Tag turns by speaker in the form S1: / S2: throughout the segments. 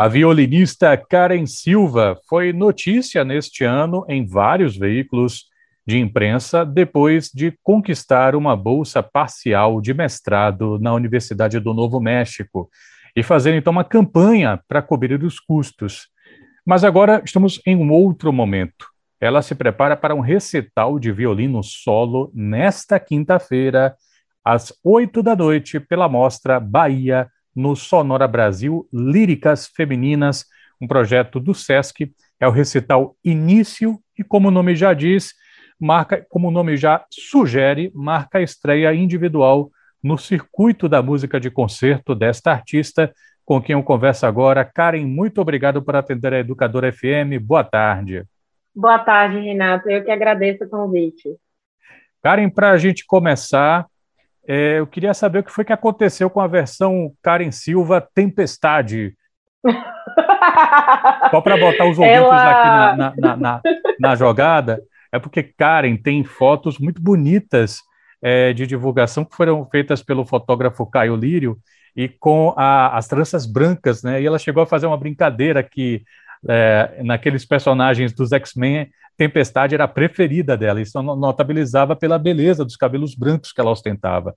S1: A violinista Karen Silva foi notícia neste ano em vários veículos de imprensa depois de conquistar uma bolsa parcial de mestrado na Universidade do Novo México e fazer então uma campanha para cobrir os custos. Mas agora estamos em um outro momento. Ela se prepara para um recital de violino solo nesta quinta-feira, às oito da noite, pela mostra Bahia, no Sonora Brasil Líricas Femininas, um projeto do SESC. É o recital Início e, como o nome já diz, marca, como o nome já sugere, marca a estreia individual no circuito da música de concerto desta artista, com quem eu converso agora. Karen, muito obrigado por atender a Educadora FM. Boa tarde.
S2: Boa tarde, Renato. Eu que agradeço o convite.
S1: Karen, para a gente começar, é, eu queria saber o que foi que aconteceu com a versão Karen Silva Tempestade. Só para botar os ouvintes Ela... aqui na, na, na, na, jogada, é porque Karen tem fotos muito bonitas é, de divulgação que foram feitas pelo fotógrafo Caio Lírio e com a, as tranças brancas, né? E ela chegou a fazer uma brincadeira que é, naqueles personagens dos X-Men, Tempestade era a preferida dela. Isso notabilizava pela beleza dos cabelos brancos que ela ostentava.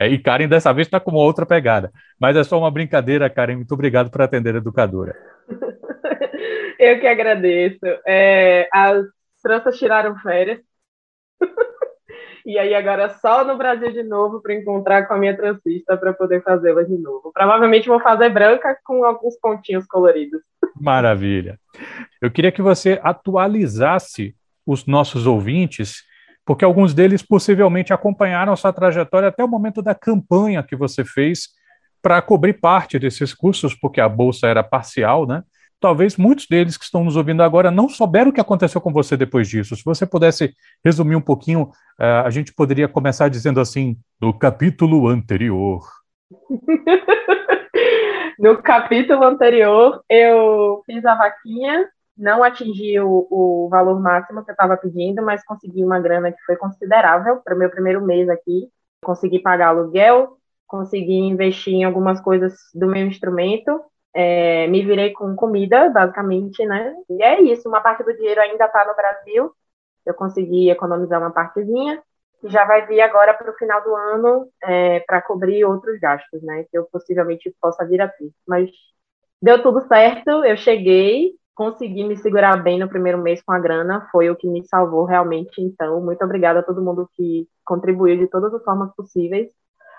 S1: É, e Karen dessa vez está com uma outra pegada. Mas é só uma brincadeira, Karen. Muito obrigado por atender a educadora.
S2: Eu que agradeço. É, as tranças tiraram férias. E aí agora só no Brasil de novo para encontrar com a minha transista para poder fazê-la de novo. Provavelmente vou fazer branca com alguns pontinhos coloridos.
S1: Maravilha. Eu queria que você atualizasse os nossos ouvintes, porque alguns deles possivelmente acompanharam a sua trajetória até o momento da campanha que você fez para cobrir parte desses cursos, porque a bolsa era parcial, né? talvez muitos deles que estão nos ouvindo agora não souberam o que aconteceu com você depois disso. Se você pudesse resumir um pouquinho, uh, a gente poderia começar dizendo assim, no capítulo anterior.
S2: no capítulo anterior, eu fiz a vaquinha, não atingi o, o valor máximo que eu estava pedindo, mas consegui uma grana que foi considerável para o meu primeiro mês aqui. Consegui pagar aluguel, consegui investir em algumas coisas do meu instrumento é, me virei com comida, basicamente, né? E é isso, uma parte do dinheiro ainda está no Brasil, eu consegui economizar uma partezinha, que já vai vir agora para o final do ano é, para cobrir outros gastos, né? Que eu possivelmente possa vir a ter. Mas deu tudo certo, eu cheguei, consegui me segurar bem no primeiro mês com a grana, foi o que me salvou realmente. Então, muito obrigada a todo mundo que contribuiu de todas as formas possíveis,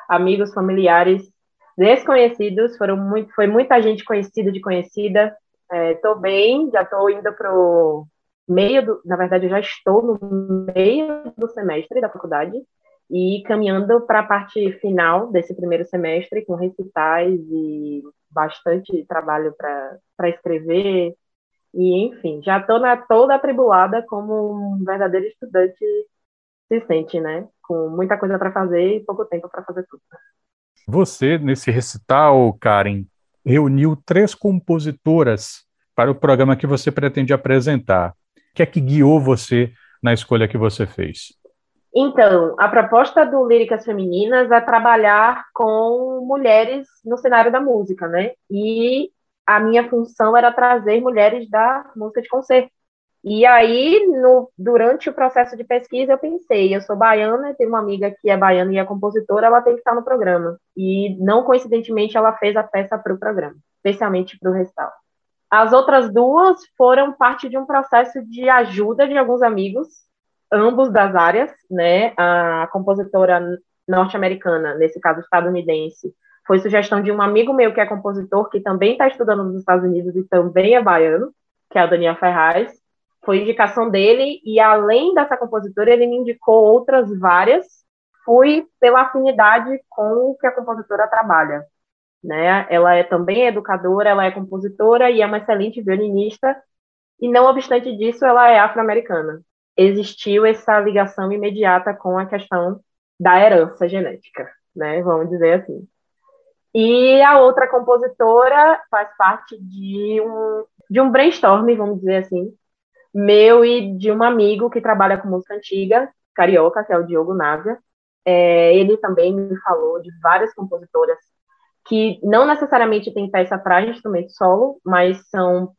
S2: amigos, familiares, desconhecidos, foram muito, foi muita gente conhecida de conhecida. Estou é, bem, já estou indo para o meio do, na verdade, eu já estou no meio do semestre da faculdade e caminhando para a parte final desse primeiro semestre com recitais e bastante trabalho para escrever e enfim, já estou toda atribulada como um verdadeiro estudante se sente, né? Com muita coisa para fazer e pouco tempo para fazer tudo.
S1: Você, nesse recital, Karen, reuniu três compositoras para o programa que você pretende apresentar. Que é que guiou você na escolha que você fez?
S2: Então, a proposta do Líricas Femininas é trabalhar com mulheres no cenário da música, né? E a minha função era trazer mulheres da música de concerto. E aí, no, durante o processo de pesquisa, eu pensei, eu sou baiana, tenho uma amiga que é baiana e é compositora, ela tem que estar no programa. E, não coincidentemente, ela fez a peça para o programa, especialmente para o recital. As outras duas foram parte de um processo de ajuda de alguns amigos, ambos das áreas, né? A compositora norte-americana, nesse caso estadunidense, foi sugestão de um amigo meu que é compositor, que também está estudando nos Estados Unidos e também é baiano, que é a Daniel Ferraz foi indicação dele, e além dessa compositora, ele me indicou outras várias. Fui pela afinidade com o que a compositora trabalha. Né? Ela é também educadora, ela é compositora e é uma excelente violinista, e não obstante disso, ela é afro-americana. Existiu essa ligação imediata com a questão da herança genética, né? Vamos dizer assim. E a outra compositora faz parte de um, de um brainstorm, vamos dizer assim, meu e de um amigo que trabalha com música antiga, carioca, que é o Diogo Návia. É, ele também me falou de várias compositoras que não necessariamente tem peça para instrumento solo, mas são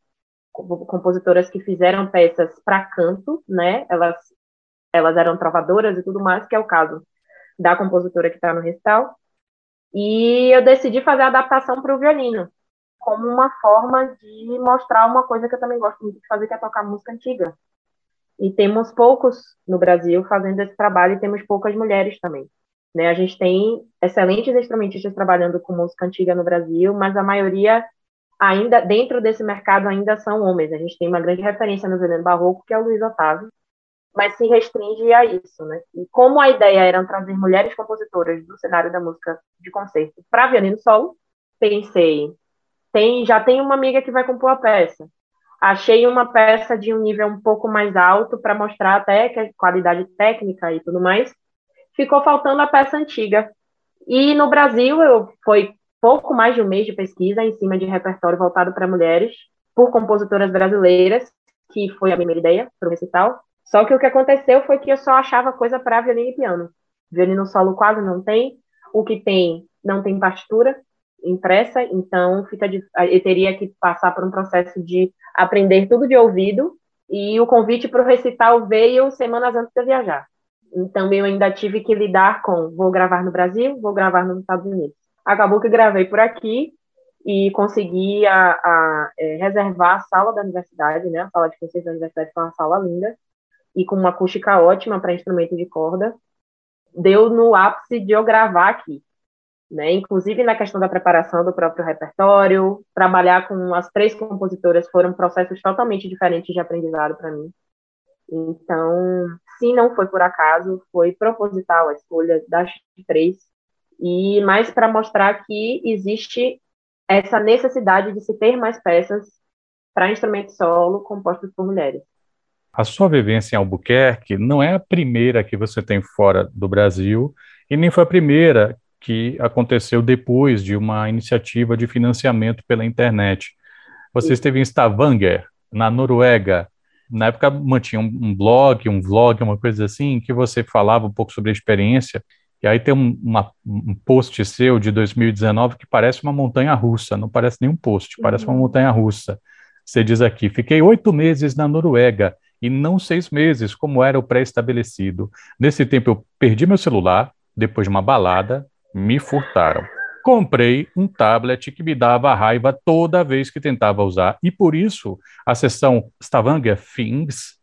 S2: compositoras que fizeram peças para canto, né? Elas, elas eram trovadoras e tudo mais, que é o caso da compositora que está no recital. E eu decidi fazer a adaptação para o violino, como uma forma de mostrar uma coisa que eu também gosto muito de fazer, que é tocar música antiga. E temos poucos no Brasil fazendo esse trabalho e temos poucas mulheres também. Né? A gente tem excelentes instrumentistas trabalhando com música antiga no Brasil, mas a maioria ainda dentro desse mercado ainda são homens. A gente tem uma grande referência no violino barroco que é o Luiz Otávio, mas se restringe a isso, né? E como a ideia era trazer mulheres compositoras do cenário da música de concerto para violino solo, pensei, tem, já tem uma amiga que vai compor a peça. Achei uma peça de um nível um pouco mais alto para mostrar até que a qualidade técnica e tudo mais. Ficou faltando a peça antiga. E no Brasil eu foi pouco mais de um mês de pesquisa em cima de repertório voltado para mulheres por compositoras brasileiras, que foi a primeira ideia para o recital. Só que o que aconteceu foi que eu só achava coisa para violino e piano. Violino solo quase não tem, o que tem não tem partitura impressa, então fica de, eu teria que passar por um processo de aprender tudo de ouvido e o convite para o recital veio semanas antes de eu viajar. Então eu ainda tive que lidar com vou gravar no Brasil, vou gravar nos Estados Unidos. Acabou que gravei por aqui e consegui a, a é, reservar a sala da universidade, né? A sala de conceitos da universidade foi uma sala linda e com uma acústica ótima para instrumento de corda, deu no ápice de eu gravar aqui. Né? Inclusive na questão da preparação do próprio repertório, trabalhar com as três compositoras foram processos totalmente diferentes de aprendizado para mim. Então, se não foi por acaso, foi proposital a escolha das três, e mais para mostrar que existe essa necessidade de se ter mais peças para instrumento solo compostos por mulheres
S1: a sua vivência em Albuquerque não é a primeira que você tem fora do Brasil e nem foi a primeira que aconteceu depois de uma iniciativa de financiamento pela internet. Você esteve em Stavanger, na Noruega. Na época mantinha um, blog, um vlog, uma coisa assim, que você falava um pouco sobre a experiência. E aí tem um, uma, um post seu de 2019 que parece uma montanha russa, não parece nenhum post, parece uma uhum. montanha russa. Você diz aqui: fiquei oito meses na Noruega e não seis meses, como era o pré-estabelecido. Nesse tempo, eu perdi meu celular, depois de uma balada, me furtaram. Comprei um tablet que me dava raiva toda vez que tentava usar, e por isso a sessão Stavanger Things,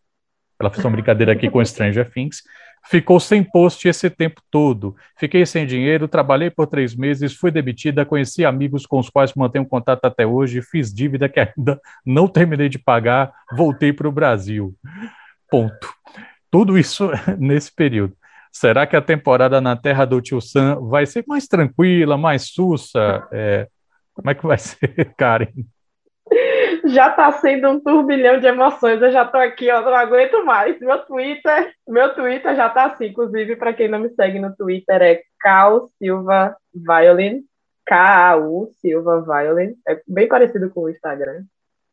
S1: ela fez uma brincadeira aqui com Stranger Things, ficou sem post esse tempo todo. Fiquei sem dinheiro, trabalhei por três meses, fui demitida, conheci amigos com os quais mantenho contato até hoje, fiz dívida que ainda não terminei de pagar, voltei para o Brasil. Ponto. Tudo isso nesse período. Será que a temporada na Terra do Tio Sam vai ser mais tranquila, mais sussa? É, como é que vai ser, Karen?
S2: já está sendo um turbilhão de emoções. Eu já estou aqui, ó, não aguento mais. Meu Twitter, meu Twitter já está assim. Inclusive, para quem não me segue no Twitter, é Cal Silva Violin. K-A-U Silva Violin. É bem parecido com o Instagram.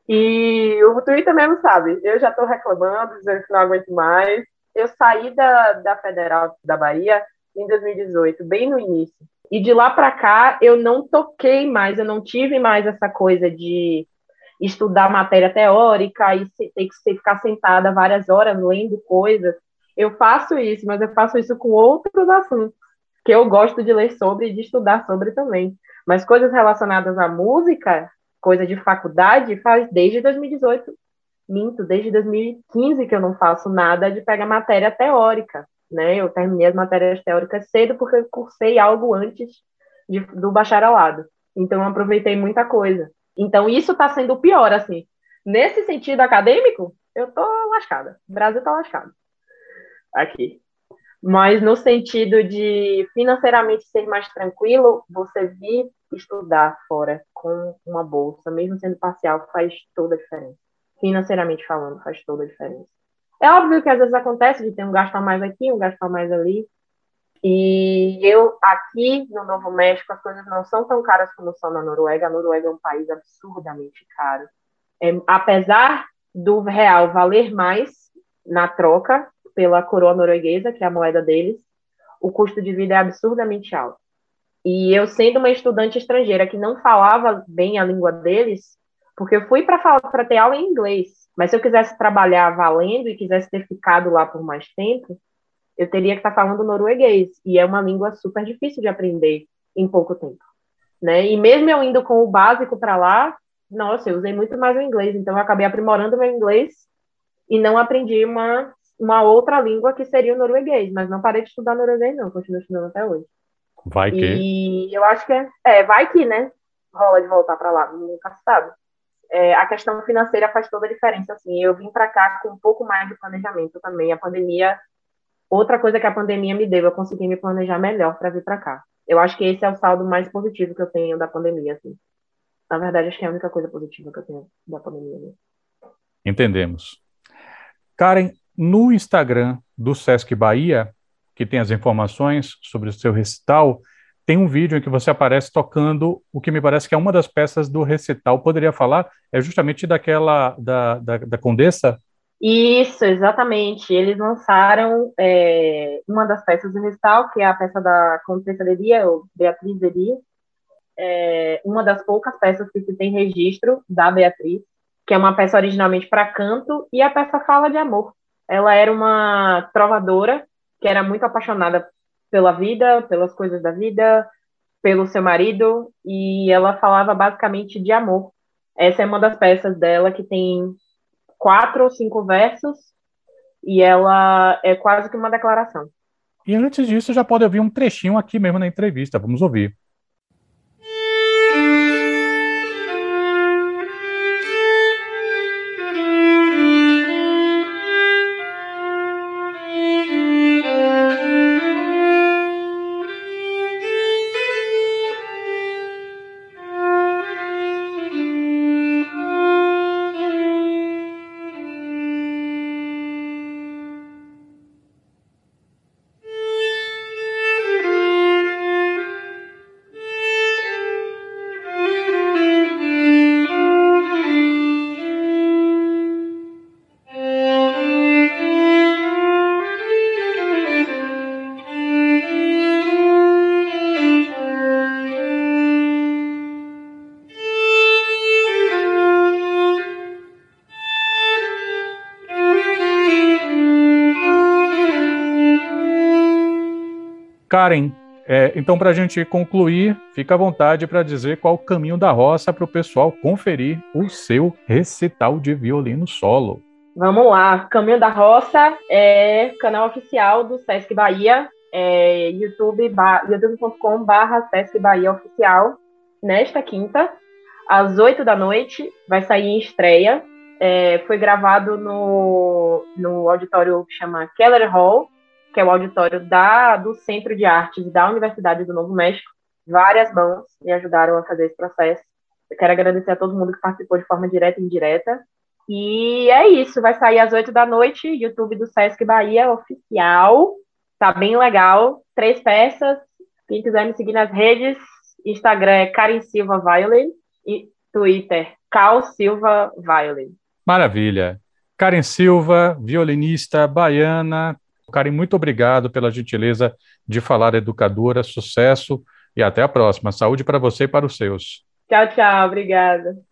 S2: E o Twitter mesmo sabe. Eu já estou reclamando, dizendo que não aguento mais. Eu saí da, da Federal da Bahia em 2018, bem no início. E de lá para cá, eu não toquei mais, eu não tive mais essa coisa de estudar matéria teórica e ter que ficar sentada várias horas lendo coisas. Eu faço isso, mas eu faço isso com outros assuntos que eu gosto de ler sobre e de estudar sobre também. Mas coisas relacionadas à música, coisa de faculdade, faz desde 2018. Minto, desde 2015 que eu não faço nada de pegar matéria teórica. Né? Eu terminei as matérias teóricas cedo porque eu cursei algo antes de, do bacharelado. Então eu aproveitei muita coisa. Então, isso está sendo pior, assim. Nesse sentido acadêmico, eu tô lascada. O Brasil tá lascado. Aqui. Mas no sentido de financeiramente ser mais tranquilo, você vir estudar fora com uma bolsa, mesmo sendo parcial, faz toda a diferença. Financeiramente falando, faz toda a diferença. É óbvio que às vezes acontece de ter um gasto a mais aqui, um gasto a mais ali, e eu, aqui no Novo México, as coisas não são tão caras como são na Noruega. A Noruega é um país absurdamente caro. É, apesar do real valer mais na troca pela coroa norueguesa, que é a moeda deles, o custo de vida é absurdamente alto. E eu, sendo uma estudante estrangeira que não falava bem a língua deles, porque eu fui para ter aula em inglês, mas se eu quisesse trabalhar valendo e quisesse ter ficado lá por mais tempo, eu teria que estar tá falando norueguês, e é uma língua super difícil de aprender em pouco tempo. Né? E mesmo eu indo com o básico para lá, nossa, eu usei muito mais o inglês, então eu acabei aprimorando meu inglês e não aprendi uma, uma outra língua que seria o norueguês, mas não parei de estudar norueguês, não, continuo estudando até hoje.
S1: Vai que.
S2: E eu acho que é, é vai que, né? Rola de voltar para lá, nunca sabe. É, a questão financeira faz toda a diferença, assim. Eu vim para cá com um pouco mais de planejamento também. A pandemia, outra coisa que a pandemia me deu, eu consegui me planejar melhor para vir para cá. Eu acho que esse é o saldo mais positivo que eu tenho da pandemia, assim. Na verdade, acho que é a única coisa positiva que eu tenho da pandemia. Né?
S1: Entendemos. Karen, no Instagram do Sesc Bahia, que tem as informações sobre o seu recital, tem um vídeo em que você aparece tocando o que me parece que é uma das peças do recital. Poderia falar? É justamente daquela da, da, da Condessa?
S2: Isso, exatamente. Eles lançaram é, uma das peças do recital, que é a peça da Condessa Leria, ou Beatriz Leria, é uma das poucas peças que se tem registro da Beatriz, que é uma peça originalmente para canto, e a peça fala de amor. Ela era uma trovadora que era muito apaixonada pela vida, pelas coisas da vida, pelo seu marido, e ela falava basicamente de amor. Essa é uma das peças dela que tem quatro ou cinco versos, e ela é quase que uma declaração.
S1: E antes disso, já pode ouvir um trechinho aqui mesmo na entrevista. Vamos ouvir. É, então, para a gente concluir, fica à vontade para dizer qual o caminho da roça para o pessoal conferir o seu recital de violino solo.
S2: Vamos lá, Caminho da Roça é canal oficial do Sesc Bahia, é youtube.com barra Sesc Bahia Oficial, nesta quinta, às oito da noite, vai sair em estreia. É, foi gravado no, no auditório que chama Keller Hall, que é o auditório da, do Centro de Artes da Universidade do Novo México. Várias mãos me ajudaram a fazer esse processo. Eu quero agradecer a todo mundo que participou de forma direta e indireta. E é isso, vai sair às oito da noite, YouTube do Sesc Bahia oficial. Tá bem legal. Três peças. Quem quiser me seguir nas redes, Instagram é Karen Silva Violin e Twitter Cal Silva Violin.
S1: Maravilha. Karen Silva, violinista baiana, Karen, muito obrigado pela gentileza de falar educadora, sucesso e até a próxima. Saúde para você e para os seus.
S2: Tchau, tchau, obrigada.